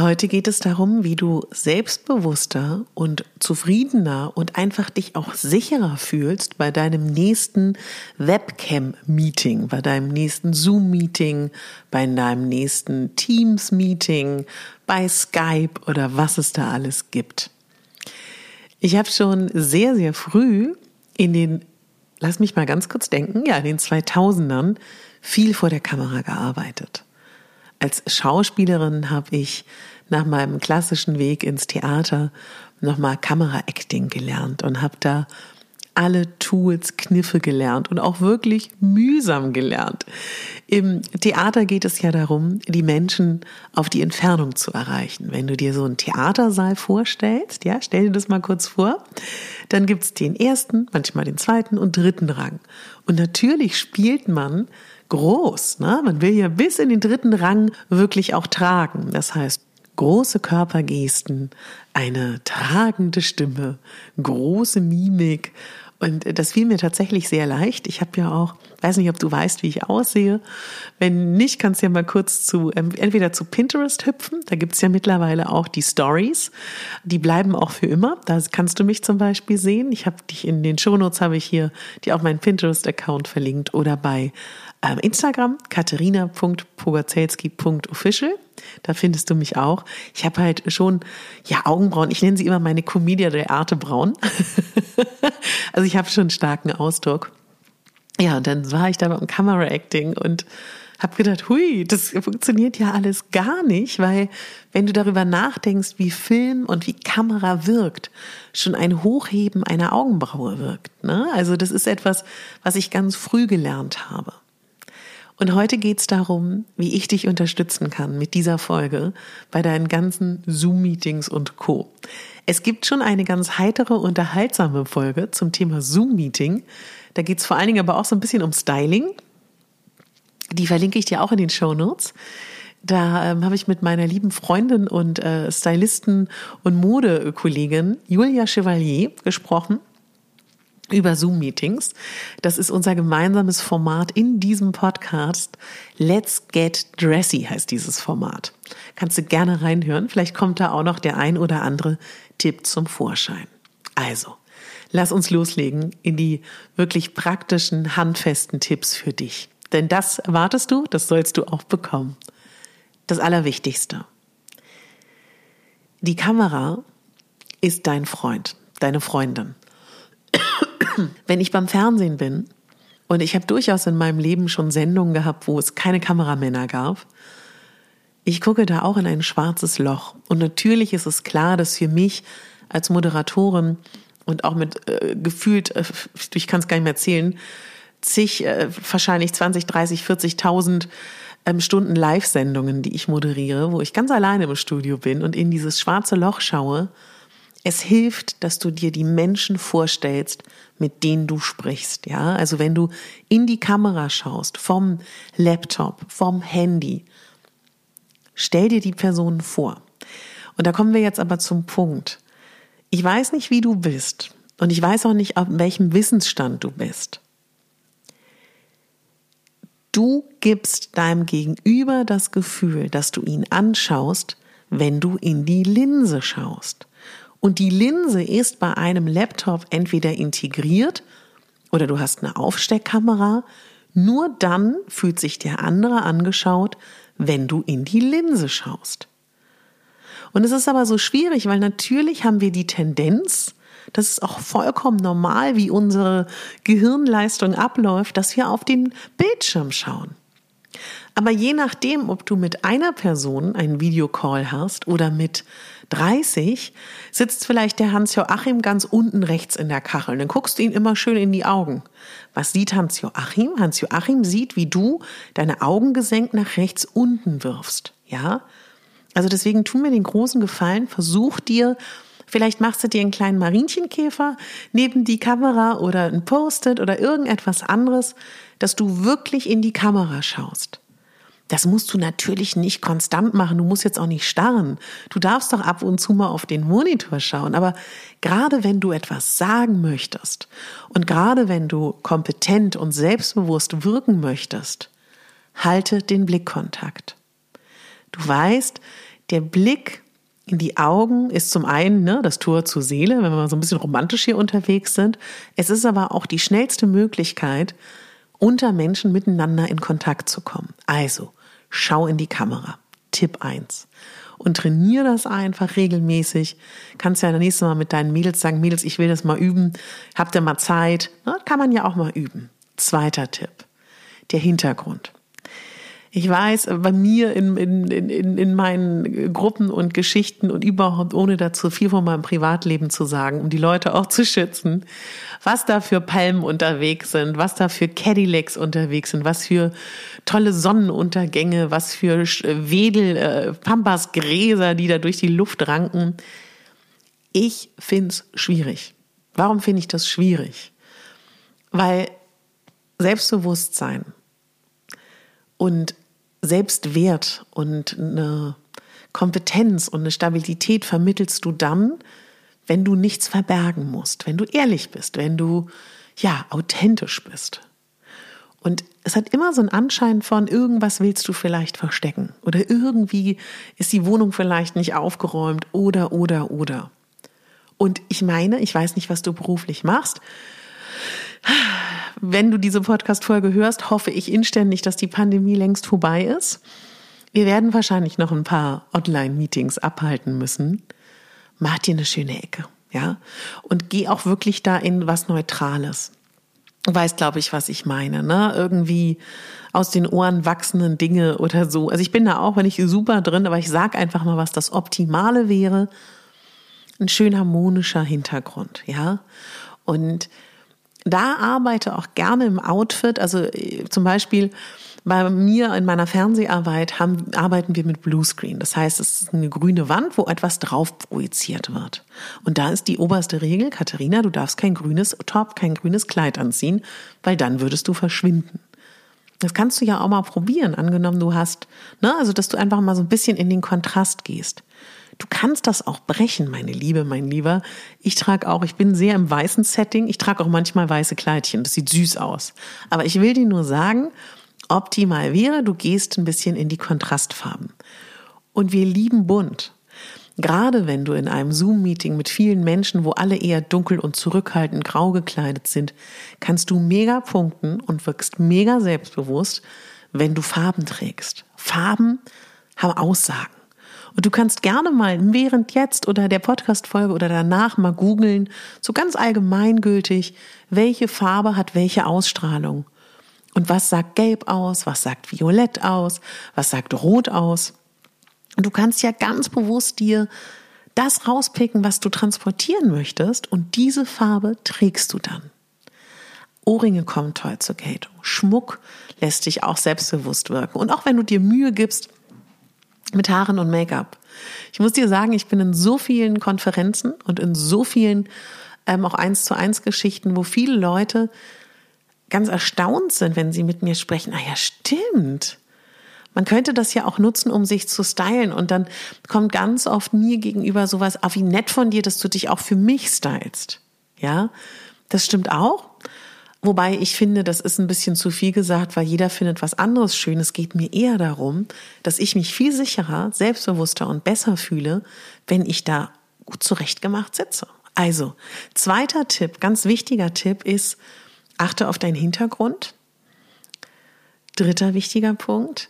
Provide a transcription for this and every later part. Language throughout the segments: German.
Heute geht es darum, wie du selbstbewusster und zufriedener und einfach dich auch sicherer fühlst bei deinem nächsten Webcam-Meeting, bei deinem nächsten Zoom-Meeting, bei deinem nächsten Teams-Meeting, bei Skype oder was es da alles gibt. Ich habe schon sehr, sehr früh in den, lass mich mal ganz kurz denken, ja, in den 2000ern viel vor der Kamera gearbeitet. Als Schauspielerin habe ich nach meinem klassischen Weg ins Theater nochmal Kameraacting gelernt und habe da alle Tools, Kniffe gelernt und auch wirklich mühsam gelernt. Im Theater geht es ja darum, die Menschen auf die Entfernung zu erreichen. Wenn du dir so einen Theatersaal vorstellst, ja, stell dir das mal kurz vor, dann gibt's den ersten, manchmal den zweiten und dritten Rang. Und natürlich spielt man groß. Ne? Man will ja bis in den dritten Rang wirklich auch tragen. Das heißt, große Körpergesten, eine tragende Stimme, große Mimik und das fiel mir tatsächlich sehr leicht. Ich habe ja auch, weiß nicht, ob du weißt, wie ich aussehe. Wenn nicht, kannst du ja mal kurz zu, ähm, entweder zu Pinterest hüpfen. Da gibt's ja mittlerweile auch die Stories. Die bleiben auch für immer. Da kannst du mich zum Beispiel sehen. Ich habe dich in den Shownotes habe ich hier dir auch meinen Pinterest-Account verlinkt oder bei Instagram katharina.pogazelski.official. Da findest du mich auch. Ich habe halt schon, ja, Augenbrauen. Ich nenne sie immer meine Comedia der Artebrauen. also ich habe schon einen starken Ausdruck. Ja, und dann war ich da beim Camera-Acting und habe gedacht, hui, das funktioniert ja alles gar nicht, weil wenn du darüber nachdenkst, wie Film und wie Kamera wirkt, schon ein Hochheben einer Augenbraue wirkt. Ne? Also das ist etwas, was ich ganz früh gelernt habe. Und heute geht's darum, wie ich dich unterstützen kann mit dieser Folge bei deinen ganzen Zoom-Meetings und Co. Es gibt schon eine ganz heitere, unterhaltsame Folge zum Thema Zoom-Meeting. Da geht's vor allen Dingen aber auch so ein bisschen um Styling. Die verlinke ich dir auch in den Show Notes. Da ähm, habe ich mit meiner lieben Freundin und äh, Stylisten und Modekollegin Julia Chevalier gesprochen über Zoom-Meetings. Das ist unser gemeinsames Format in diesem Podcast. Let's Get Dressy heißt dieses Format. Kannst du gerne reinhören. Vielleicht kommt da auch noch der ein oder andere Tipp zum Vorschein. Also, lass uns loslegen in die wirklich praktischen, handfesten Tipps für dich. Denn das erwartest du, das sollst du auch bekommen. Das Allerwichtigste. Die Kamera ist dein Freund, deine Freundin wenn ich beim Fernsehen bin, und ich habe durchaus in meinem Leben schon Sendungen gehabt, wo es keine Kameramänner gab, ich gucke da auch in ein schwarzes Loch. Und natürlich ist es klar, dass für mich als Moderatorin und auch mit äh, gefühlt, äh, ich kann es gar nicht mehr erzählen, zig, äh, wahrscheinlich 20, 30, 40.000 ähm, Stunden Live-Sendungen, die ich moderiere, wo ich ganz alleine im Studio bin und in dieses schwarze Loch schaue es hilft, dass du dir die Menschen vorstellst, mit denen du sprichst. Ja, also wenn du in die Kamera schaust, vom Laptop, vom Handy, stell dir die Personen vor. Und da kommen wir jetzt aber zum Punkt. Ich weiß nicht, wie du bist. Und ich weiß auch nicht, auf welchem Wissensstand du bist. Du gibst deinem Gegenüber das Gefühl, dass du ihn anschaust, wenn du in die Linse schaust. Und die Linse ist bei einem Laptop entweder integriert oder du hast eine Aufsteckkamera. Nur dann fühlt sich der andere angeschaut, wenn du in die Linse schaust. Und es ist aber so schwierig, weil natürlich haben wir die Tendenz, das ist auch vollkommen normal, wie unsere Gehirnleistung abläuft, dass wir auf den Bildschirm schauen. Aber je nachdem, ob du mit einer Person einen Videocall hast oder mit 30, sitzt vielleicht der Hans-Joachim ganz unten rechts in der Kachel. Dann guckst du ihn immer schön in die Augen. Was sieht Hans-Joachim? Hans-Joachim sieht, wie du deine Augen gesenkt nach rechts unten wirfst. Ja? Also deswegen tu mir den großen Gefallen, versuch dir Vielleicht machst du dir einen kleinen Marinchenkäfer neben die Kamera oder ein Post-it oder irgendetwas anderes, dass du wirklich in die Kamera schaust. Das musst du natürlich nicht konstant machen. Du musst jetzt auch nicht starren. Du darfst doch ab und zu mal auf den Monitor schauen. Aber gerade wenn du etwas sagen möchtest und gerade wenn du kompetent und selbstbewusst wirken möchtest, halte den Blickkontakt. Du weißt, der Blick in die Augen ist zum einen ne, das Tor zur Seele, wenn wir so ein bisschen romantisch hier unterwegs sind. Es ist aber auch die schnellste Möglichkeit, unter Menschen miteinander in Kontakt zu kommen. Also, schau in die Kamera. Tipp 1. Und trainiere das einfach regelmäßig. Kannst ja das nächste Mal mit deinen Mädels sagen, Mädels, ich will das mal üben. Habt ihr mal Zeit? Na, kann man ja auch mal üben. Zweiter Tipp. Der Hintergrund. Ich weiß, bei mir in, in, in, in meinen Gruppen und Geschichten und überhaupt, ohne dazu viel von meinem Privatleben zu sagen, um die Leute auch zu schützen, was da für Palmen unterwegs sind, was da für Cadillacs unterwegs sind, was für tolle Sonnenuntergänge, was für Wedel, äh, Pampasgräser, die da durch die Luft ranken. Ich find's schwierig. Warum finde ich das schwierig? Weil Selbstbewusstsein und Selbstwert und eine Kompetenz und eine Stabilität vermittelst du dann, wenn du nichts verbergen musst, wenn du ehrlich bist, wenn du ja authentisch bist. Und es hat immer so einen Anschein von, irgendwas willst du vielleicht verstecken oder irgendwie ist die Wohnung vielleicht nicht aufgeräumt oder, oder, oder. Und ich meine, ich weiß nicht, was du beruflich machst, wenn du diese Podcast-Folge hörst, hoffe ich inständig, dass die Pandemie längst vorbei ist. Wir werden wahrscheinlich noch ein paar Online-Meetings abhalten müssen. Mach dir eine schöne Ecke, ja? Und geh auch wirklich da in was Neutrales. Du weißt, glaube ich, was ich meine, ne? Irgendwie aus den Ohren wachsenden Dinge oder so. Also ich bin da auch, wenn ich super drin, aber ich sag einfach mal, was das Optimale wäre. Ein schön harmonischer Hintergrund, ja? Und da arbeite auch gerne im Outfit. Also äh, zum Beispiel bei mir in meiner Fernseharbeit haben, arbeiten wir mit Bluescreen. Das heißt, es ist eine grüne Wand, wo etwas drauf projiziert wird. Und da ist die oberste Regel, Katharina, du darfst kein grünes Top, kein grünes Kleid anziehen, weil dann würdest du verschwinden. Das kannst du ja auch mal probieren, angenommen du hast, ne, also dass du einfach mal so ein bisschen in den Kontrast gehst. Du kannst das auch brechen, meine Liebe, mein Lieber. Ich trage auch, ich bin sehr im weißen Setting. Ich trage auch manchmal weiße Kleidchen. Das sieht süß aus. Aber ich will dir nur sagen, optimal wäre, du gehst ein bisschen in die Kontrastfarben. Und wir lieben bunt. Gerade wenn du in einem Zoom-Meeting mit vielen Menschen, wo alle eher dunkel und zurückhaltend grau gekleidet sind, kannst du mega punkten und wirkst mega selbstbewusst, wenn du Farben trägst. Farben haben Aussagen. Und du kannst gerne mal während jetzt oder der Podcast-Folge oder danach mal googeln, so ganz allgemeingültig, welche Farbe hat welche Ausstrahlung. Und was sagt Gelb aus, was sagt Violett aus, was sagt Rot aus. Und du kannst ja ganz bewusst dir das rauspicken, was du transportieren möchtest und diese Farbe trägst du dann. Ohrringe kommen toll zur Geltung. Schmuck lässt dich auch selbstbewusst wirken. Und auch wenn du dir Mühe gibst, mit Haaren und Make-up. Ich muss dir sagen, ich bin in so vielen Konferenzen und in so vielen ähm, auch eins zu eins Geschichten, wo viele Leute ganz erstaunt sind, wenn sie mit mir sprechen. Ah ja, stimmt. Man könnte das ja auch nutzen, um sich zu stylen. Und dann kommt ganz oft mir gegenüber sowas, ah, wie nett von dir, dass du dich auch für mich stylst. Ja, das stimmt auch. Wobei ich finde, das ist ein bisschen zu viel gesagt, weil jeder findet was anderes schön. Es geht mir eher darum, dass ich mich viel sicherer, selbstbewusster und besser fühle, wenn ich da gut zurechtgemacht sitze. Also, zweiter Tipp, ganz wichtiger Tipp ist, achte auf deinen Hintergrund. Dritter wichtiger Punkt,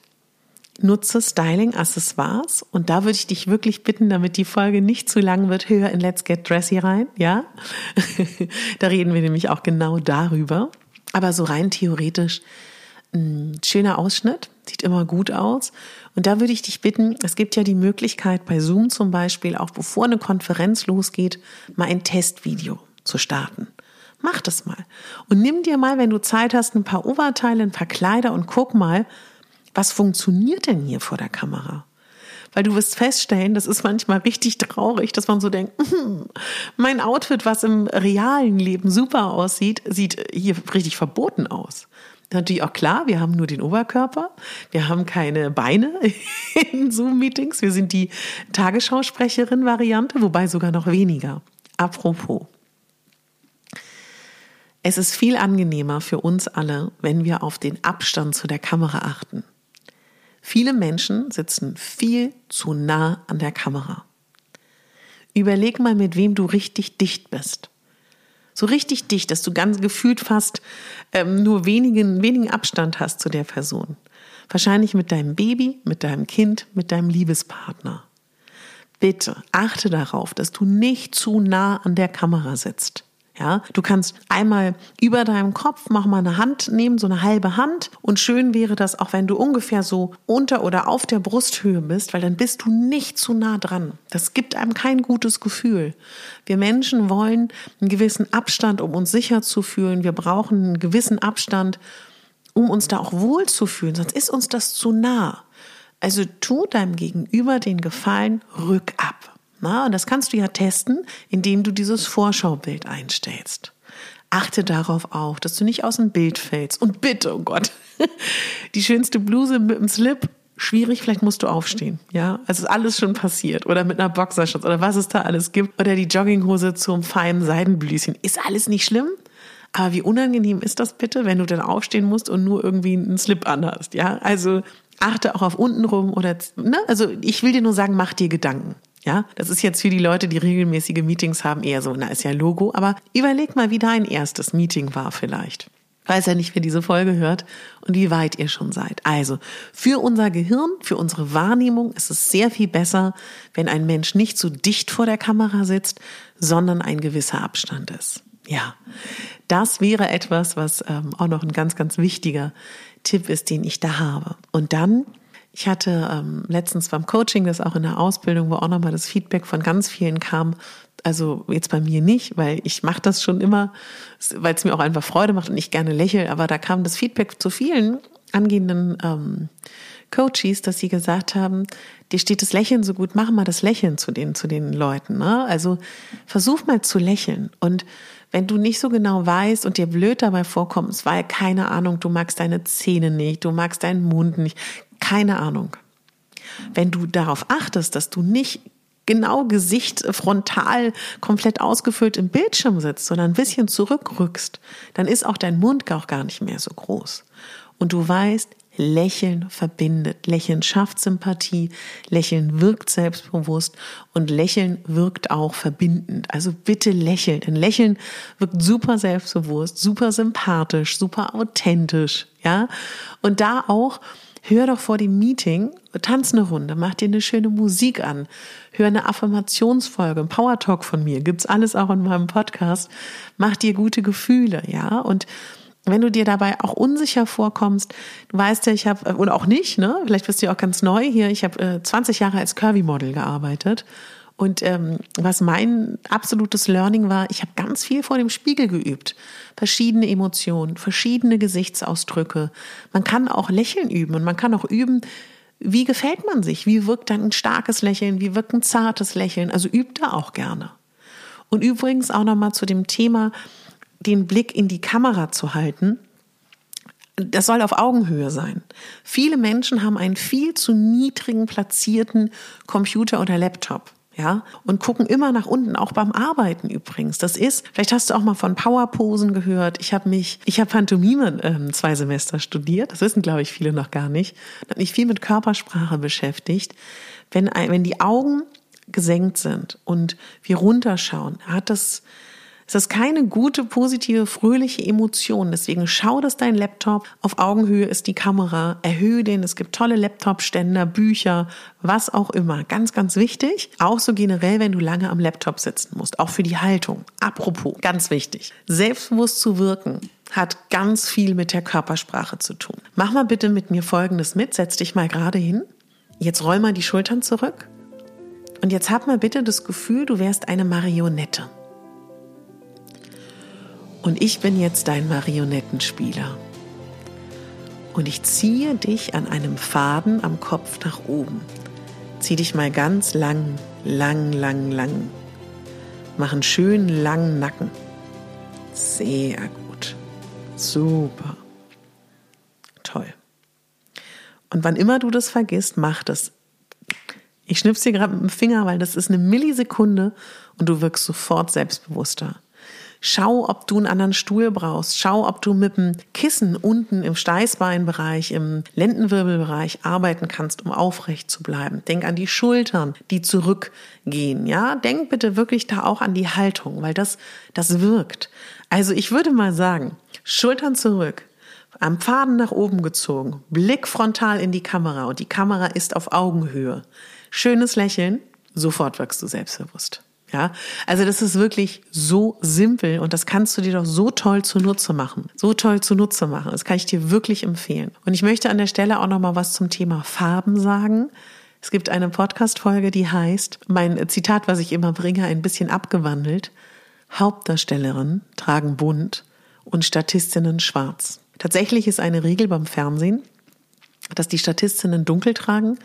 nutze Styling-Accessoires. Und da würde ich dich wirklich bitten, damit die Folge nicht zu lang wird, höher in Let's Get Dressy rein, ja? da reden wir nämlich auch genau darüber. Aber so rein theoretisch, ein schöner Ausschnitt, sieht immer gut aus. Und da würde ich dich bitten, es gibt ja die Möglichkeit bei Zoom zum Beispiel, auch bevor eine Konferenz losgeht, mal ein Testvideo zu starten. Mach das mal. Und nimm dir mal, wenn du Zeit hast, ein paar Oberteile, ein paar Kleider und guck mal, was funktioniert denn hier vor der Kamera? Weil du wirst feststellen, das ist manchmal richtig traurig, dass man so denkt, hm, mein Outfit, was im realen Leben super aussieht, sieht hier richtig verboten aus. Natürlich auch klar, wir haben nur den Oberkörper, wir haben keine Beine in Zoom-Meetings, wir sind die Tagesschausprecherin-Variante, wobei sogar noch weniger. Apropos. Es ist viel angenehmer für uns alle, wenn wir auf den Abstand zu der Kamera achten. Viele Menschen sitzen viel zu nah an der Kamera. Überleg mal, mit wem du richtig dicht bist. So richtig dicht, dass du ganz gefühlt fast ähm, nur wenigen, wenigen Abstand hast zu der Person. Wahrscheinlich mit deinem Baby, mit deinem Kind, mit deinem Liebespartner. Bitte achte darauf, dass du nicht zu nah an der Kamera sitzt. Ja, du kannst einmal über deinem Kopf mach mal eine Hand nehmen, so eine halbe Hand. Und schön wäre das auch, wenn du ungefähr so unter oder auf der Brusthöhe bist, weil dann bist du nicht zu nah dran. Das gibt einem kein gutes Gefühl. Wir Menschen wollen einen gewissen Abstand, um uns sicher zu fühlen. Wir brauchen einen gewissen Abstand, um uns da auch wohl zu fühlen. Sonst ist uns das zu nah. Also tu deinem Gegenüber den Gefallen, rück ab. Na, und das kannst du ja testen, indem du dieses Vorschaubild einstellst. Achte darauf auch, dass du nicht aus dem Bild fällst. Und bitte, oh Gott, die schönste Bluse mit dem Slip, schwierig, vielleicht musst du aufstehen. Ja, es ist alles schon passiert. Oder mit einer Boxershorts oder was es da alles gibt. Oder die Jogginghose zum feinen Seidenblüschen. Ist alles nicht schlimm? Aber wie unangenehm ist das bitte, wenn du dann aufstehen musst und nur irgendwie einen Slip anhast? Ja, also achte auch auf unten rum oder, ne? Also ich will dir nur sagen, mach dir Gedanken. Ja, das ist jetzt für die Leute, die regelmäßige Meetings haben, eher so, na, ist ja Logo, aber überleg mal, wie dein erstes Meeting war vielleicht. Weiß ja nicht, wer diese Folge hört und wie weit ihr schon seid. Also, für unser Gehirn, für unsere Wahrnehmung ist es sehr viel besser, wenn ein Mensch nicht so dicht vor der Kamera sitzt, sondern ein gewisser Abstand ist. Ja, das wäre etwas, was ähm, auch noch ein ganz, ganz wichtiger Tipp ist, den ich da habe. Und dann ich hatte ähm, letztens beim Coaching, das auch in der Ausbildung, wo auch nochmal das Feedback von ganz vielen kam, also jetzt bei mir nicht, weil ich mache das schon immer, weil es mir auch einfach Freude macht und ich gerne lächle, aber da kam das Feedback zu vielen angehenden ähm, Coaches, dass sie gesagt haben, dir steht das Lächeln so gut, mach mal das Lächeln zu den, zu den Leuten. Ne? Also versuch mal zu lächeln. Und wenn du nicht so genau weißt und dir blöd dabei vorkommst, weil keine Ahnung, du magst deine Zähne nicht, du magst deinen Mund nicht, keine Ahnung. Wenn du darauf achtest, dass du nicht genau Gesicht frontal komplett ausgefüllt im Bildschirm sitzt, sondern ein bisschen zurückrückst, dann ist auch dein Mund auch gar nicht mehr so groß. Und du weißt, Lächeln verbindet. Lächeln schafft Sympathie, Lächeln wirkt selbstbewusst und Lächeln wirkt auch verbindend. Also bitte lächeln, denn Lächeln wirkt super selbstbewusst, super sympathisch, super authentisch, ja? Und da auch Hör doch vor dem Meeting, tanz eine Runde, mach dir eine schöne Musik an, hör eine Affirmationsfolge, ein Power Talk von mir, gibt's alles auch in meinem Podcast. Mach dir gute Gefühle, ja, und wenn du dir dabei auch unsicher vorkommst, du weißt ja, ich habe, oder auch nicht, ne? Vielleicht bist du ja auch ganz neu hier. Ich habe äh, 20 Jahre als Curvy-Model gearbeitet und ähm, was mein absolutes Learning war, ich habe ganz viel vor dem Spiegel geübt. Verschiedene Emotionen, verschiedene Gesichtsausdrücke. Man kann auch Lächeln üben und man kann auch üben, wie gefällt man sich? Wie wirkt dann ein starkes Lächeln? Wie wirkt ein zartes Lächeln? Also übt da auch gerne. Und übrigens auch nochmal zu dem Thema, den Blick in die Kamera zu halten. Das soll auf Augenhöhe sein. Viele Menschen haben einen viel zu niedrigen platzierten Computer oder Laptop ja, und gucken immer nach unten, auch beim Arbeiten übrigens. Das ist, vielleicht hast du auch mal von Powerposen gehört. Ich habe mich, ich habe Pantomime ähm, zwei Semester studiert. Das wissen, glaube ich, viele noch gar nicht. Habe mich viel mit Körpersprache beschäftigt. Wenn, wenn die Augen gesenkt sind und wir runterschauen, hat das es ist keine gute, positive, fröhliche Emotion. Deswegen schau, dass dein Laptop auf Augenhöhe ist, die Kamera. Erhöhe den. Es gibt tolle Laptop-Ständer, Bücher, was auch immer. Ganz, ganz wichtig. Auch so generell, wenn du lange am Laptop sitzen musst. Auch für die Haltung. Apropos, ganz wichtig. Selbstbewusst zu wirken hat ganz viel mit der Körpersprache zu tun. Mach mal bitte mit mir Folgendes mit. Setz dich mal gerade hin. Jetzt roll mal die Schultern zurück. Und jetzt hab mal bitte das Gefühl, du wärst eine Marionette. Und ich bin jetzt dein Marionettenspieler. Und ich ziehe dich an einem Faden am Kopf nach oben. Zieh dich mal ganz lang, lang, lang, lang. Mach einen schönen langen Nacken. Sehr gut. Super. Toll. Und wann immer du das vergisst, mach das. Ich schnipp's dir gerade mit dem Finger, weil das ist eine Millisekunde und du wirkst sofort selbstbewusster. Schau, ob du einen anderen Stuhl brauchst. Schau, ob du mit dem Kissen unten im Steißbeinbereich, im Lendenwirbelbereich arbeiten kannst, um aufrecht zu bleiben. Denk an die Schultern, die zurückgehen. Ja, denk bitte wirklich da auch an die Haltung, weil das, das wirkt. Also ich würde mal sagen, Schultern zurück, am Pfaden nach oben gezogen, Blick frontal in die Kamera und die Kamera ist auf Augenhöhe. Schönes Lächeln, sofort wirkst du selbstbewusst. Ja, also das ist wirklich so simpel und das kannst du dir doch so toll zunutze machen. So toll zunutze machen. Das kann ich dir wirklich empfehlen. Und ich möchte an der Stelle auch noch mal was zum Thema Farben sagen. Es gibt eine Podcast-Folge, die heißt, mein Zitat, was ich immer bringe, ein bisschen abgewandelt. Hauptdarstellerinnen tragen bunt und Statistinnen schwarz. Tatsächlich ist eine Regel beim Fernsehen, dass die Statistinnen dunkel tragen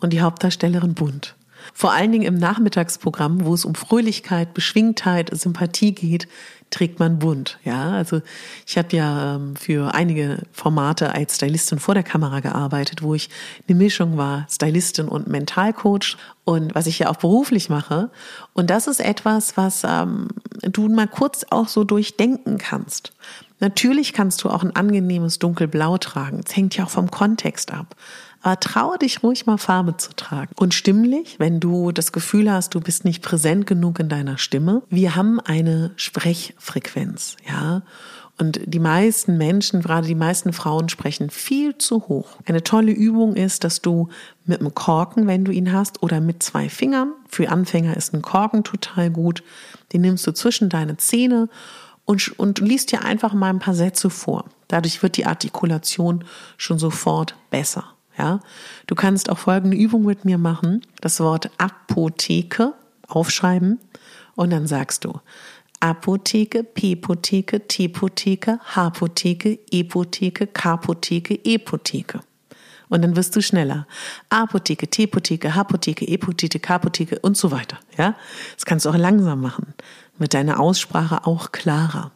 und die Hauptdarstellerin bunt. Vor allen Dingen im Nachmittagsprogramm, wo es um Fröhlichkeit, Beschwingtheit, Sympathie geht, trägt man bunt. Ja, also ich habe ja ähm, für einige Formate als Stylistin vor der Kamera gearbeitet, wo ich eine Mischung war, Stylistin und Mentalcoach und was ich ja auch beruflich mache. Und das ist etwas, was ähm, du mal kurz auch so durchdenken kannst. Natürlich kannst du auch ein angenehmes dunkelblau tragen. Es hängt ja auch vom Kontext ab. Aber traue dich ruhig mal Farbe zu tragen. Und stimmlich, wenn du das Gefühl hast, du bist nicht präsent genug in deiner Stimme. Wir haben eine Sprechfrequenz, ja. Und die meisten Menschen, gerade die meisten Frauen, sprechen viel zu hoch. Eine tolle Übung ist, dass du mit einem Korken, wenn du ihn hast, oder mit zwei Fingern, für Anfänger ist ein Korken total gut, den nimmst du zwischen deine Zähne und, und liest dir einfach mal ein paar Sätze vor. Dadurch wird die Artikulation schon sofort besser. Ja, du kannst auch folgende Übung mit mir machen: das Wort Apotheke aufschreiben und dann sagst du Apotheke, P-Potheke, T-Potheke, H-Potheke, E-Potheke, K-Potheke, E-Potheke. Und dann wirst du schneller. Apotheke, T-Potheke, H-Potheke, E-Potheke, K-Potheke und so weiter. Ja, das kannst du auch langsam machen. Mit deiner Aussprache auch klarer.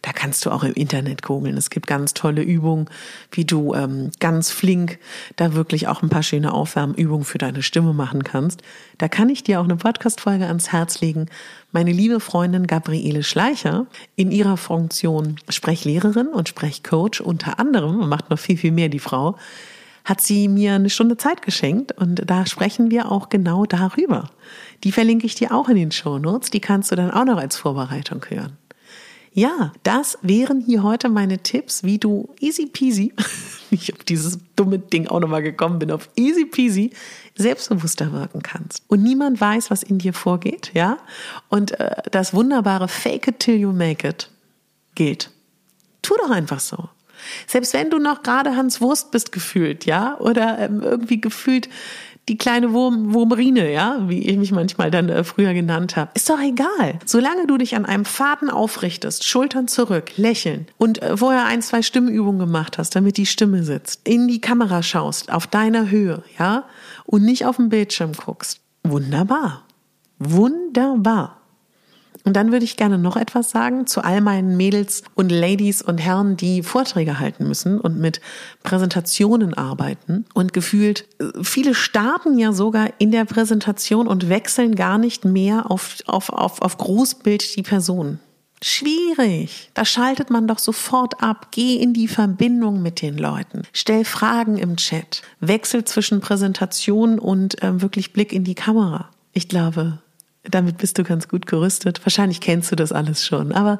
Da kannst du auch im Internet googeln. Es gibt ganz tolle Übungen, wie du ähm, ganz flink da wirklich auch ein paar schöne Aufwärmübungen für deine Stimme machen kannst. Da kann ich dir auch eine Podcast-Folge ans Herz legen. Meine liebe Freundin Gabriele Schleicher in ihrer Funktion Sprechlehrerin und Sprechcoach unter anderem, macht noch viel, viel mehr die Frau, hat sie mir eine Stunde Zeit geschenkt und da sprechen wir auch genau darüber. Die verlinke ich dir auch in den Show Notes. Die kannst du dann auch noch als Vorbereitung hören. Ja, das wären hier heute meine Tipps, wie du easy peasy, ich auf dieses dumme Ding auch nochmal gekommen bin, auf easy peasy selbstbewusster wirken kannst. Und niemand weiß, was in dir vorgeht, ja? Und äh, das wunderbare Fake it till you make it gilt. Tu doch einfach so. Selbst wenn du noch gerade Hans Wurst bist gefühlt, ja, oder ähm, irgendwie gefühlt die kleine Wurm, Wurmrine, ja, wie ich mich manchmal dann äh, früher genannt habe. Ist doch egal. Solange du dich an einem Faden aufrichtest, Schultern zurück, lächeln und äh, vorher ein, zwei Stimmübungen gemacht hast, damit die Stimme sitzt, in die Kamera schaust, auf deiner Höhe, ja, und nicht auf den Bildschirm guckst. Wunderbar. Wunderbar. Und dann würde ich gerne noch etwas sagen zu all meinen Mädels und Ladies und Herren, die Vorträge halten müssen und mit Präsentationen arbeiten. Und gefühlt, viele starten ja sogar in der Präsentation und wechseln gar nicht mehr auf, auf, auf, auf Großbild die Person. Schwierig. Da schaltet man doch sofort ab. Geh in die Verbindung mit den Leuten. Stell Fragen im Chat. Wechsel zwischen Präsentation und äh, wirklich Blick in die Kamera. Ich glaube, damit bist du ganz gut gerüstet. Wahrscheinlich kennst du das alles schon, aber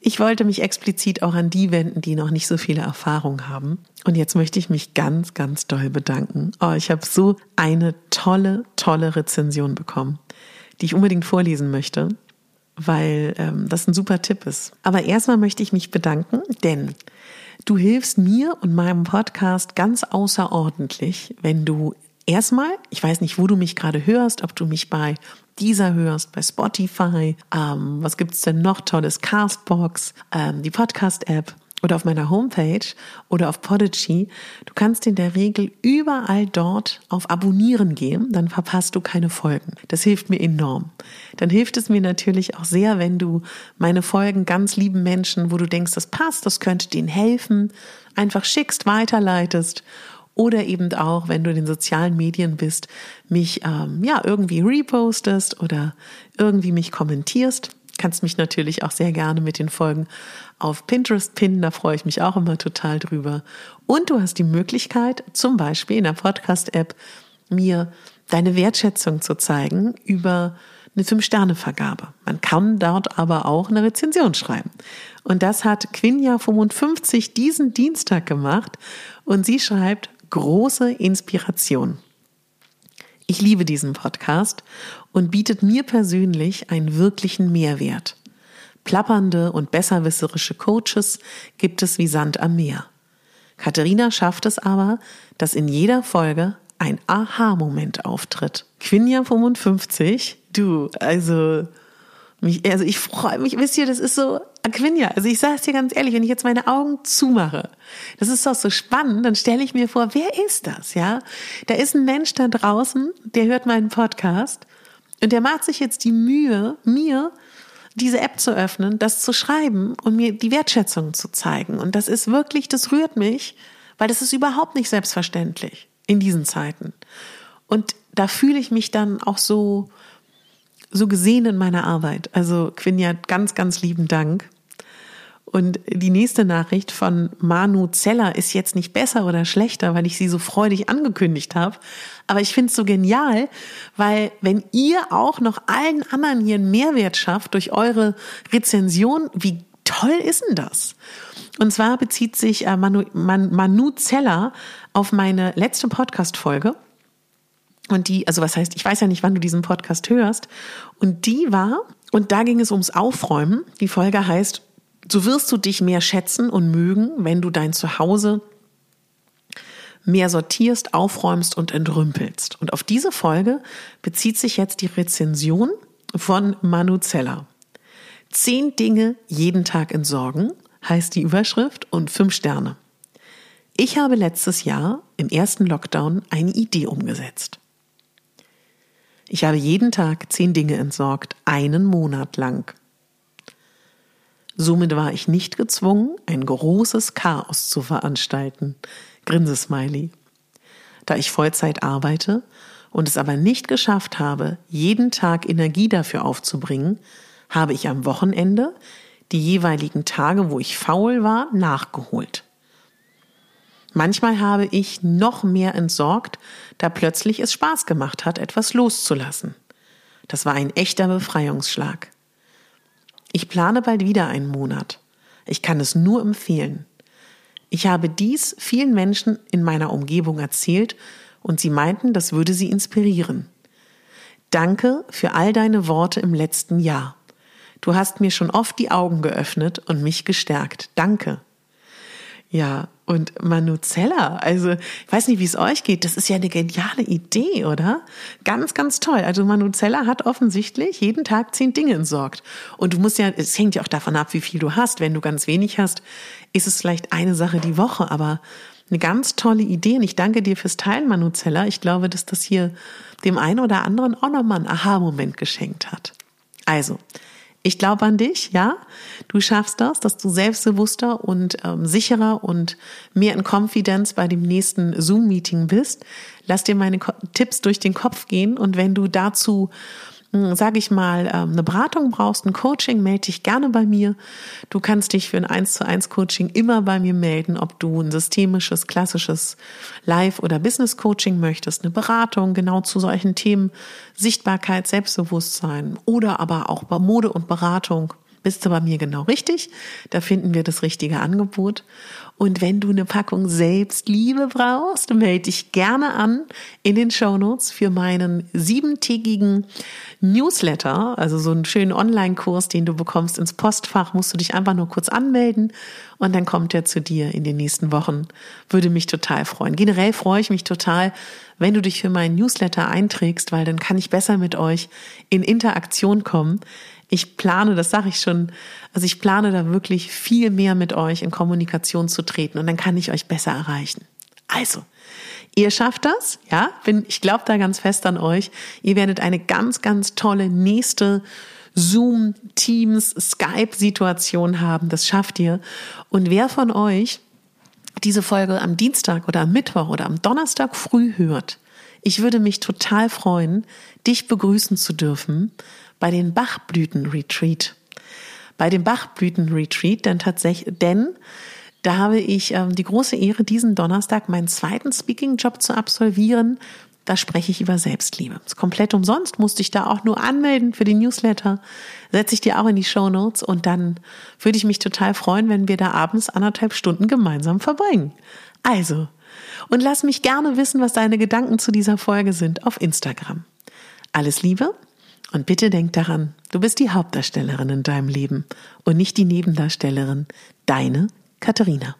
ich wollte mich explizit auch an die wenden, die noch nicht so viele Erfahrung haben. Und jetzt möchte ich mich ganz, ganz doll bedanken. Oh, ich habe so eine tolle, tolle Rezension bekommen, die ich unbedingt vorlesen möchte, weil ähm, das ein super Tipp ist. Aber erstmal möchte ich mich bedanken, denn du hilfst mir und meinem Podcast ganz außerordentlich, wenn du erstmal, ich weiß nicht, wo du mich gerade hörst, ob du mich bei dieser hörst, bei Spotify, ähm, was gibt's denn noch tolles? Castbox, ähm, die Podcast-App oder auf meiner Homepage oder auf Podigy. Du kannst in der Regel überall dort auf Abonnieren gehen, dann verpasst du keine Folgen. Das hilft mir enorm. Dann hilft es mir natürlich auch sehr, wenn du meine Folgen ganz lieben Menschen, wo du denkst, das passt, das könnte denen helfen, einfach schickst, weiterleitest oder eben auch, wenn du in den sozialen Medien bist, mich ähm, ja irgendwie repostest oder irgendwie mich kommentierst. Kannst mich natürlich auch sehr gerne mit den Folgen auf Pinterest pinnen, da freue ich mich auch immer total drüber. Und du hast die Möglichkeit, zum Beispiel in der Podcast-App mir deine Wertschätzung zu zeigen über eine Fünf-Sterne-Vergabe. Man kann dort aber auch eine Rezension schreiben. Und das hat Quinja55 diesen Dienstag gemacht und sie schreibt große Inspiration. Ich liebe diesen Podcast und bietet mir persönlich einen wirklichen Mehrwert. Plappernde und besserwisserische Coaches gibt es wie Sand am Meer. Katharina schafft es aber, dass in jeder Folge ein Aha-Moment auftritt. Quinja 55, du, also, also ich freue mich, wisst ihr, das ist so, Quinja, also ich sage es dir ganz ehrlich, wenn ich jetzt meine Augen zumache, das ist doch so spannend, dann stelle ich mir vor, wer ist das, ja? Da ist ein Mensch da draußen, der hört meinen Podcast und der macht sich jetzt die Mühe, mir diese App zu öffnen, das zu schreiben und mir die Wertschätzung zu zeigen. Und das ist wirklich, das rührt mich, weil das ist überhaupt nicht selbstverständlich in diesen Zeiten. Und da fühle ich mich dann auch so, so gesehen in meiner Arbeit. Also Quinja, ganz, ganz lieben Dank. Und die nächste Nachricht von Manu Zeller ist jetzt nicht besser oder schlechter, weil ich sie so freudig angekündigt habe. Aber ich finde es so genial, weil wenn ihr auch noch allen anderen hier einen Mehrwert schafft durch eure Rezension, wie toll ist denn das? Und zwar bezieht sich äh, Manu, Man, Manu Zeller auf meine letzte Podcast-Folge. Und die, also was heißt, ich weiß ja nicht, wann du diesen Podcast hörst. Und die war, und da ging es ums Aufräumen. Die Folge heißt so wirst du dich mehr schätzen und mögen, wenn du dein Zuhause mehr sortierst, aufräumst und entrümpelst. Und auf diese Folge bezieht sich jetzt die Rezension von Manu Zeller. Zehn Dinge jeden Tag entsorgen heißt die Überschrift und fünf Sterne. Ich habe letztes Jahr im ersten Lockdown eine Idee umgesetzt. Ich habe jeden Tag zehn Dinge entsorgt, einen Monat lang. Somit war ich nicht gezwungen, ein großes Chaos zu veranstalten. Grinsesmiley. Da ich Vollzeit arbeite und es aber nicht geschafft habe, jeden Tag Energie dafür aufzubringen, habe ich am Wochenende die jeweiligen Tage, wo ich faul war, nachgeholt. Manchmal habe ich noch mehr entsorgt, da plötzlich es Spaß gemacht hat, etwas loszulassen. Das war ein echter Befreiungsschlag. Ich plane bald wieder einen Monat. Ich kann es nur empfehlen. Ich habe dies vielen Menschen in meiner Umgebung erzählt und sie meinten, das würde sie inspirieren. Danke für all deine Worte im letzten Jahr. Du hast mir schon oft die Augen geöffnet und mich gestärkt. Danke. Ja, und Manuzella, also ich weiß nicht, wie es euch geht, das ist ja eine geniale Idee, oder? Ganz, ganz toll. Also Manuzella hat offensichtlich jeden Tag zehn Dinge entsorgt. Und du musst ja, es hängt ja auch davon ab, wie viel du hast. Wenn du ganz wenig hast, ist es vielleicht eine Sache die Woche, aber eine ganz tolle Idee. Und ich danke dir fürs Teilen, Manuzella. Ich glaube, dass das hier dem einen oder anderen auch nochmal einen Aha-Moment geschenkt hat. Also, ich glaube an dich, ja. Du schaffst das, dass du selbstbewusster und ähm, sicherer und mehr in Confidence bei dem nächsten Zoom-Meeting bist. Lass dir meine Tipps durch den Kopf gehen und wenn du dazu sage ich mal, ähm, eine Beratung brauchst, ein Coaching, melde dich gerne bei mir. Du kannst dich für ein 1 zu 1 Coaching immer bei mir melden, ob du ein systemisches, klassisches Live- oder Business-Coaching möchtest, eine Beratung genau zu solchen Themen, Sichtbarkeit, Selbstbewusstsein oder aber auch bei Mode und Beratung bist du bei mir genau richtig. Da finden wir das richtige Angebot. Und wenn du eine Packung Selbstliebe brauchst, melde dich gerne an in den Shownotes für meinen siebentägigen Newsletter, also so einen schönen Online-Kurs, den du bekommst ins Postfach, musst du dich einfach nur kurz anmelden und dann kommt er zu dir in den nächsten Wochen. Würde mich total freuen. Generell freue ich mich total, wenn du dich für meinen Newsletter einträgst, weil dann kann ich besser mit euch in Interaktion kommen. Ich plane, das sage ich schon, also ich plane da wirklich viel mehr mit euch in Kommunikation zu treten und dann kann ich euch besser erreichen. Also, ihr schafft das, ja, bin, ich glaube da ganz fest an euch. Ihr werdet eine ganz, ganz tolle nächste Zoom, Teams, Skype-Situation haben. Das schafft ihr. Und wer von euch diese Folge am Dienstag oder am Mittwoch oder am Donnerstag früh hört, ich würde mich total freuen, dich begrüßen zu dürfen bei den Bachblüten-Retreat. Bei dem Bachblüten-Retreat, denn tatsächlich, denn da habe ich ähm, die große Ehre, diesen Donnerstag meinen zweiten Speaking-Job zu absolvieren. Da spreche ich über Selbstliebe. Ist komplett umsonst, musste ich da auch nur anmelden für den Newsletter. Setze ich dir auch in die Show Notes und dann würde ich mich total freuen, wenn wir da abends anderthalb Stunden gemeinsam verbringen. Also, und lass mich gerne wissen, was deine Gedanken zu dieser Folge sind auf Instagram. Alles Liebe und bitte denk daran, du bist die Hauptdarstellerin in deinem Leben und nicht die Nebendarstellerin. Deine Katharina.